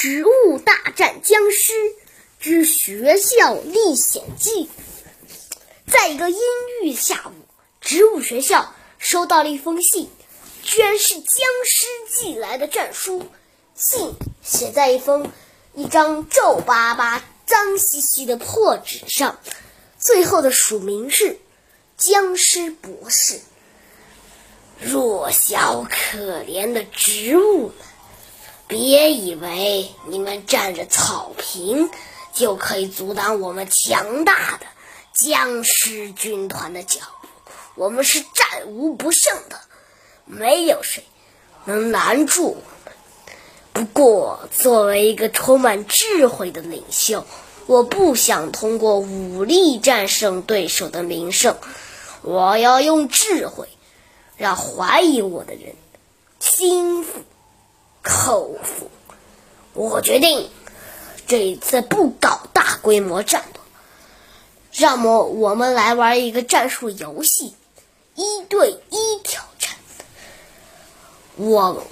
植物大战僵尸之学校历险记》。在一个阴郁的下午，植物学校收到了一封信，居然是僵尸寄来的战书。信写在一封一张皱巴巴、脏兮兮的破纸上，最后的署名是“僵尸博士”。弱小可怜的植物们，别以为你们占着草坪就可以阻挡我们强大的僵尸军团的脚步。我们是战无不胜的，没有谁能拦住我们。不过，作为一个充满智慧的领袖，我不想通过武力战胜对手的名声，我要用智慧。让怀疑我的人心服口服。我决定这一次不搞大规模战斗，让么我们来玩一个战术游戏，一对一挑战。我、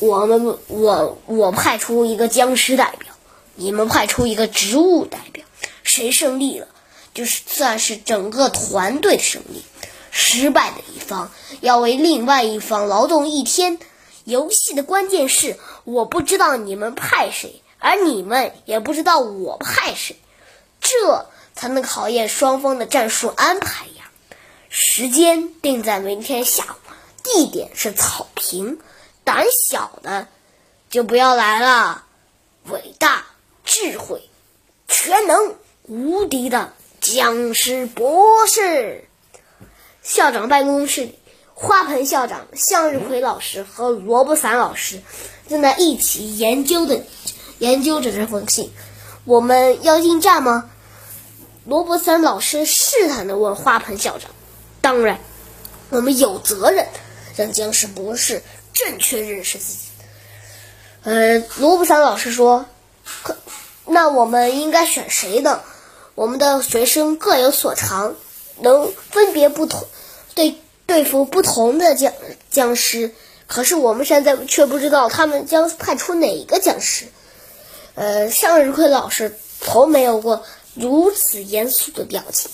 我们、我、我派出一个僵尸代表，你们派出一个植物代表，谁胜利了，就是算是整个团队的胜利。失败的一方要为另外一方劳动一天。游戏的关键是，我不知道你们派谁，而你们也不知道我派谁，这才能考验双方的战术安排呀。时间定在明天下午，地点是草坪。胆小的就不要来了。伟大、智慧、全能、无敌的僵尸博士。校长办公室里，花盆校长、向日葵老师和萝卜伞老师正在一起研究的研究着这封信。我们要应战吗？萝卜伞老师试探地问花盆校长。当然，我们有责任让僵尸博士正确认识自己。呃，萝卜伞老师说：“可那我们应该选谁呢？我们的学生各有所长。”能分别不同对对付不同的僵僵尸，可是我们现在却不知道他们将派出哪个僵尸。呃，向日葵老师从没有过如此严肃的表情。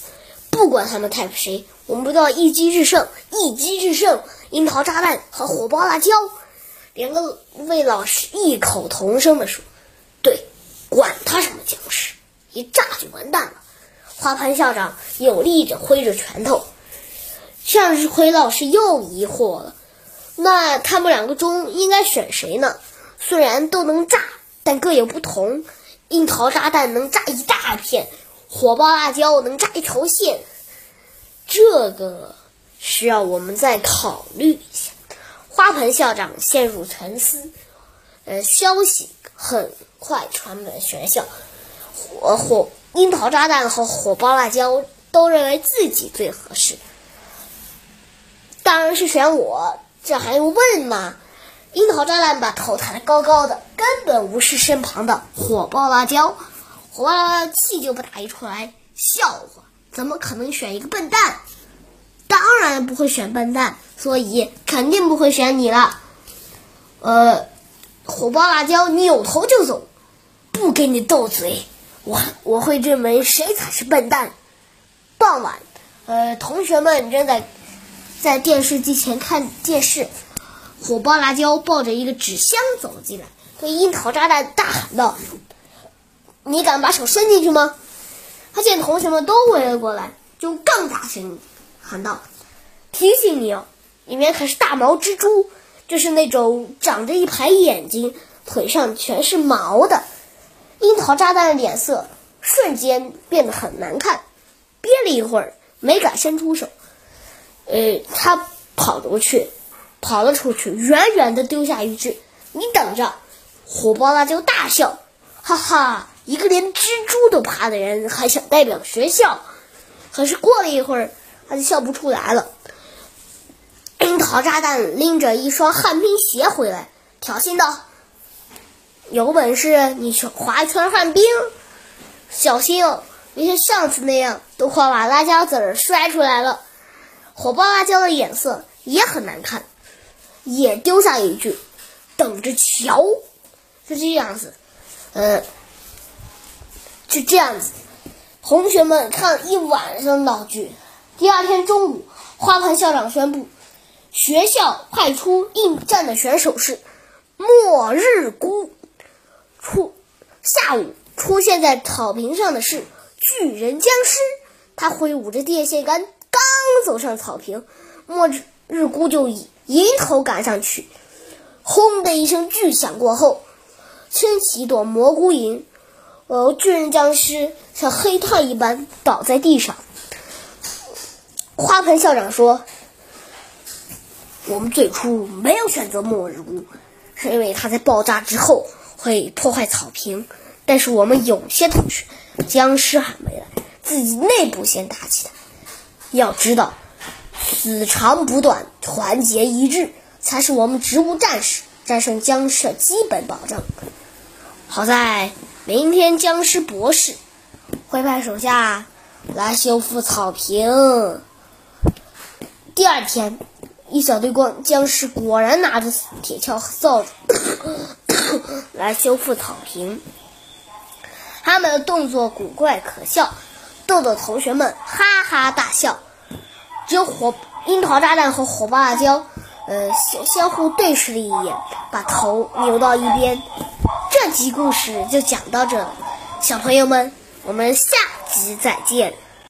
不管他们派谁，我们都要一击制胜，一击制胜！樱桃炸弹和火爆辣椒，两个魏老师异口同声地说：“对，管他什么僵尸，一炸就完蛋了。”花盆校长有力着挥着拳头，向日葵老师又疑惑了：那他们两个中应该选谁呢？虽然都能炸，但各有不同。樱桃炸弹能炸一大片，火爆辣椒能炸一条线。这个需要我们再考虑一下。花盆校长陷入沉思。呃，消息很快传满学校，火火。樱桃炸弹和火爆辣椒都认为自己最合适，当然是选我，这还用问吗？樱桃炸弹把头抬得高高的，根本无视身旁的火爆辣椒，火爆辣椒气就不打一出来。笑话，怎么可能选一个笨蛋？当然不会选笨蛋，所以肯定不会选你了。呃，火爆辣椒扭头就走，不跟你斗嘴。我我会认为谁才是笨蛋。傍晚，呃，同学们正在在电视机前看电视。火爆辣椒抱着一个纸箱走了进来，对樱桃炸弹大喊道：“你敢把手伸进去吗？”他见同学们都围了过来，就更大声喊道：“提醒你哦，里面可是大毛蜘蛛，就是那种长着一排眼睛、腿上全是毛的。”樱桃炸弹的脸色瞬间变得很难看，憋了一会儿没敢伸出手。呃，他跑了去，跑了出去，远远的丢下一句：“你等着！”火爆辣椒大笑：“哈哈，一个连蜘蛛都怕的人还想代表学校？”可是过了一会儿，他就笑不出来了。樱桃炸弹拎着一双旱冰鞋回来，挑衅道。有本事你去划一圈旱冰，小心哦！别像上次那样，都快把辣椒籽儿摔出来了。火爆辣椒的眼色也很难看，也丢下一句：“等着瞧。”就这样子，呃，就这样子，同学们看了一晚上闹剧。第二天中午，花盆校长宣布，学校派出应战的选手是末日菇。出下午出现在草坪上的是巨人僵尸，他挥舞着电线杆，刚走上草坪，末日菇就迎头赶上去，轰的一声巨响过后。升起一朵蘑菇云，呃，巨人僵尸像黑炭一般倒在地上。花盆校长说：“我们最初没有选择末日菇，是因为它在爆炸之后会破坏草坪。但是我们有些同学，僵尸还没来，自己内部先打起来。要知道，此长补短，团结一致，才是我们植物战士战胜僵尸的基本保障。”好在明天僵尸博士会派手下来修复草坪。第二天，一小队光僵尸果然拿着铁锹和扫帚 来修复草坪。他们的动作古怪可笑，逗得同学们哈哈大笑。只有火樱桃炸弹和火爆辣椒，呃，相相互对视了一眼，把头扭到一边。这集故事就讲到这，小朋友们，我们下集再见。